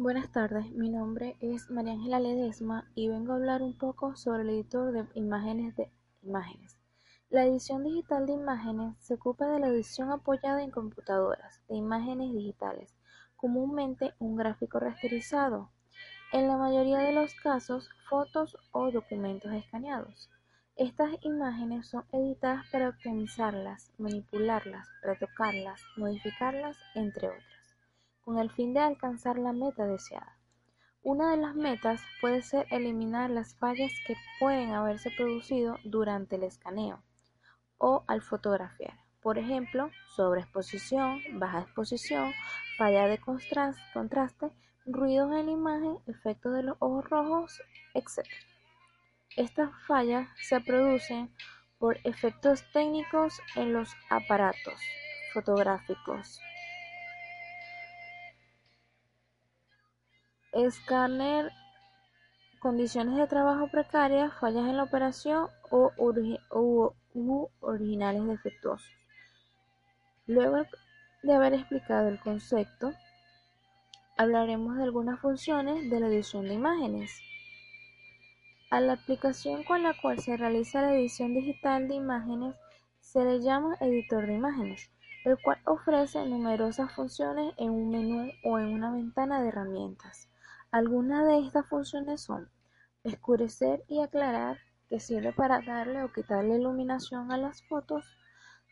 Buenas tardes, mi nombre es María Ángela Ledesma y vengo a hablar un poco sobre el editor de imágenes de imágenes. La edición digital de imágenes se ocupa de la edición apoyada en computadoras de imágenes digitales, comúnmente un gráfico rasterizado, en la mayoría de los casos fotos o documentos escaneados. Estas imágenes son editadas para optimizarlas, manipularlas, retocarlas, modificarlas, entre otras con el fin de alcanzar la meta deseada. Una de las metas puede ser eliminar las fallas que pueden haberse producido durante el escaneo o al fotografiar. Por ejemplo, sobreexposición, baja exposición, falla de contraste, ruidos en la imagen, efectos de los ojos rojos, etc. Estas fallas se producen por efectos técnicos en los aparatos fotográficos Escáner, condiciones de trabajo precarias, fallas en la operación o originales defectuosos. Luego de haber explicado el concepto, hablaremos de algunas funciones de la edición de imágenes. A la aplicación con la cual se realiza la edición digital de imágenes se le llama editor de imágenes, el cual ofrece numerosas funciones en un menú o en una ventana de herramientas. Algunas de estas funciones son: escurecer y aclarar, que sirve para darle o quitarle iluminación a las fotos.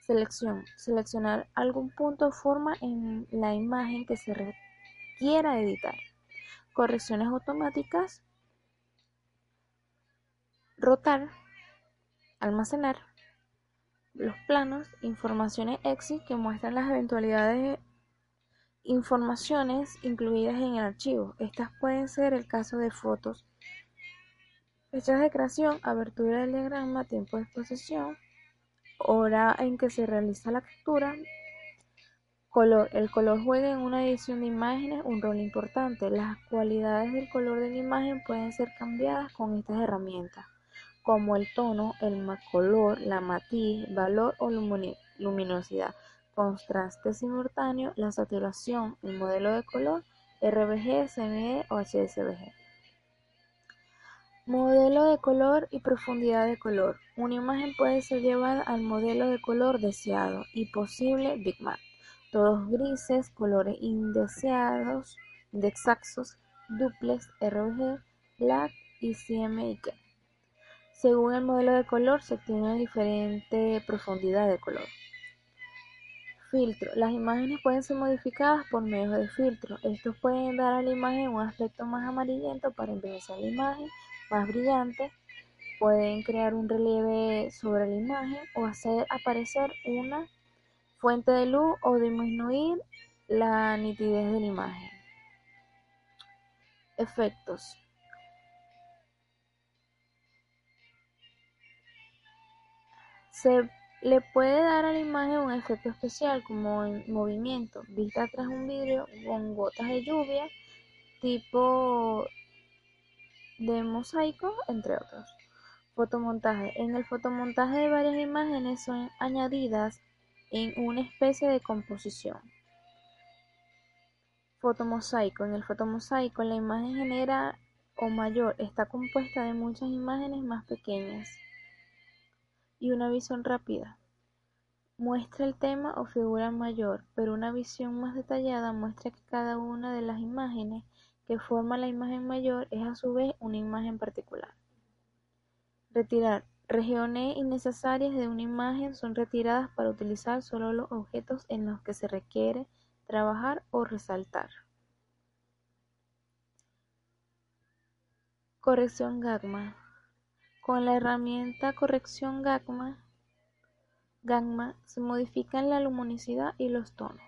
Selección: seleccionar algún punto o forma en la imagen que se quiera editar. Correcciones automáticas. Rotar. Almacenar. Los planos, informaciones EXIT que muestran las eventualidades Informaciones incluidas en el archivo. Estas pueden ser el caso de fotos, fechas de creación, abertura del diagrama, tiempo de exposición, hora en que se realiza la captura, color. El color juega en una edición de imágenes un rol importante. Las cualidades del color de la imagen pueden ser cambiadas con estas herramientas, como el tono, el color, la matiz, valor o luminosidad contraste simultáneo, la saturación, el modelo de color, RBG, CME o HSBG. Modelo de color y profundidad de color. Una imagen puede ser llevada al modelo de color deseado y posible bitmap. Todos grises, colores indeseados, indexaxos, duplex, RBG, black y CMYK. Según el modelo de color se obtiene diferente profundidad de color. Filtro: Las imágenes pueden ser modificadas por medio de filtros. Estos pueden dar a la imagen un aspecto más amarillento para envejecer la imagen, más brillante, pueden crear un relieve sobre la imagen o hacer aparecer una fuente de luz o disminuir la nitidez de la imagen. Efectos. Se le puede dar a la imagen un efecto especial como en movimiento, vista tras un vidrio con gotas de lluvia, tipo de mosaico, entre otros. Fotomontaje. En el fotomontaje de varias imágenes son añadidas en una especie de composición. Fotomosaico. En el fotomosaico la imagen genera o mayor está compuesta de muchas imágenes más pequeñas y una visión rápida muestra el tema o figura mayor, pero una visión más detallada muestra que cada una de las imágenes que forman la imagen mayor es a su vez una imagen particular. Retirar. Regiones innecesarias de una imagen son retiradas para utilizar solo los objetos en los que se requiere trabajar o resaltar. Corrección Gagma. Con la herramienta corrección gamma, se modifican la luminosidad y los tonos.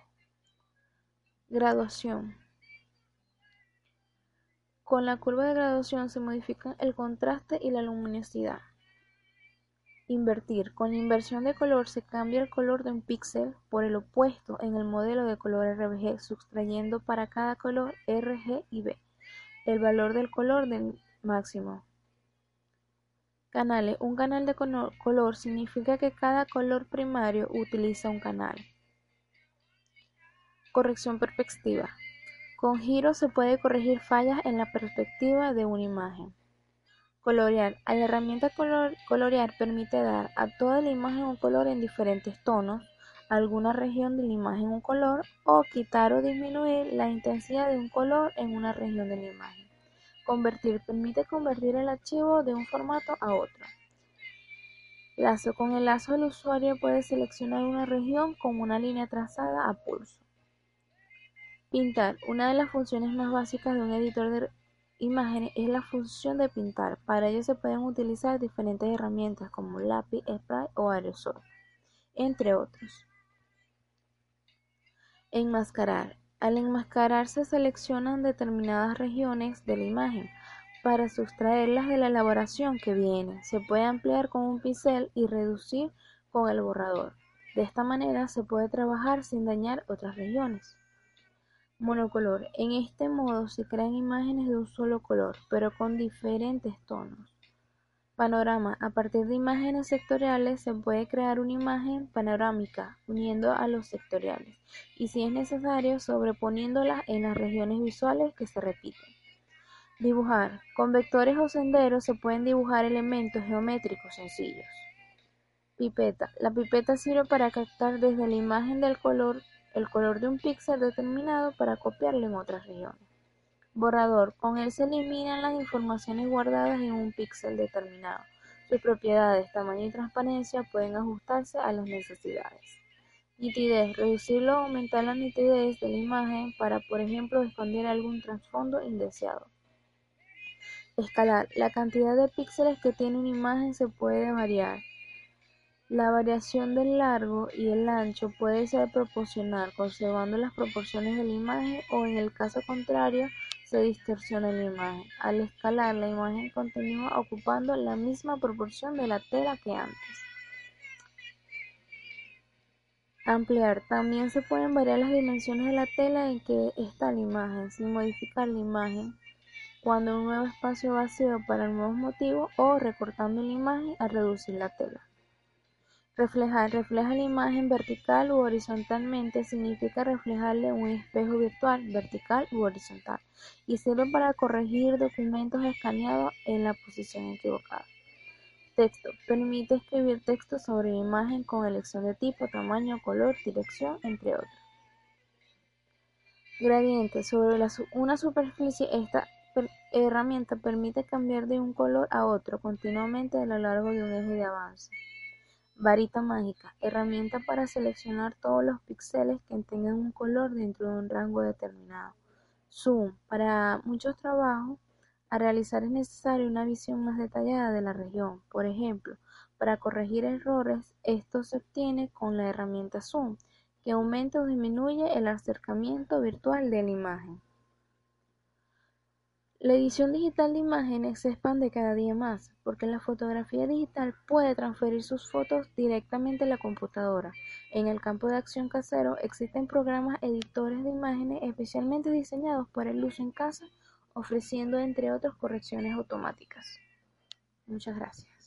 Graduación. Con la curva de graduación se modifican el contraste y la luminosidad. Invertir. Con la inversión de color se cambia el color de un píxel por el opuesto en el modelo de color RGB, sustrayendo para cada color RG y B el valor del color del máximo. Canales: Un canal de color significa que cada color primario utiliza un canal. Corrección perspectiva: Con giro se puede corregir fallas en la perspectiva de una imagen. Colorear. La herramienta colorear permite dar a toda la imagen un color en diferentes tonos, alguna región de la imagen un color, o quitar o disminuir la intensidad de un color en una región de la imagen. Convertir. Permite convertir el archivo de un formato a otro. Lazo. Con el lazo el usuario puede seleccionar una región con una línea trazada a pulso. Pintar. Una de las funciones más básicas de un editor de imágenes es la función de pintar. Para ello se pueden utilizar diferentes herramientas como lápiz, spray o aerosol, entre otros. Enmascarar. Al enmascarar se seleccionan determinadas regiones de la imagen para sustraerlas de la elaboración que viene. Se puede ampliar con un pincel y reducir con el borrador. De esta manera se puede trabajar sin dañar otras regiones. Monocolor. En este modo se crean imágenes de un solo color, pero con diferentes tonos. Panorama. A partir de imágenes sectoriales se puede crear una imagen panorámica uniendo a los sectoriales y si es necesario sobreponiéndolas en las regiones visuales que se repiten. Dibujar. Con vectores o senderos se pueden dibujar elementos geométricos sencillos. Pipeta. La pipeta sirve para captar desde la imagen del color el color de un píxel determinado para copiarlo en otras regiones. Borrador. Con él se eliminan las informaciones guardadas en un píxel determinado. Sus propiedades, tamaño y transparencia pueden ajustarse a las necesidades. Nitidez. Reducir o aumentar la nitidez de la imagen para, por ejemplo, esconder algún trasfondo indeseado. Escalar. La cantidad de píxeles que tiene una imagen se puede variar. La variación del largo y el ancho puede ser proporcional, conservando las proporciones de la imagen o en el caso contrario se distorsiona la imagen. Al escalar, la imagen continúa ocupando la misma proporción de la tela que antes. Ampliar. También se pueden variar las dimensiones de la tela en que está la imagen, sin modificar la imagen, cuando un nuevo espacio vacío para nuevos motivos o recortando la imagen al reducir la tela. Reflejar. Refleja la imagen vertical u horizontalmente significa reflejarle un espejo virtual, vertical u horizontal, y sirve para corregir documentos escaneados en la posición equivocada. Texto. Permite escribir texto sobre imagen con elección de tipo, tamaño, color, dirección, entre otros. Gradiente. Sobre una superficie, esta herramienta permite cambiar de un color a otro continuamente a lo largo de un eje de avance. Varita mágica: herramienta para seleccionar todos los píxeles que tengan un color dentro de un rango determinado. Zoom: para muchos trabajos a realizar es necesaria una visión más detallada de la región. Por ejemplo, para corregir errores, esto se obtiene con la herramienta Zoom, que aumenta o disminuye el acercamiento virtual de la imagen. La edición digital de imágenes se expande cada día más, porque la fotografía digital puede transferir sus fotos directamente a la computadora. En el campo de acción casero existen programas editores de imágenes especialmente diseñados para el uso en casa, ofreciendo entre otros correcciones automáticas. Muchas gracias.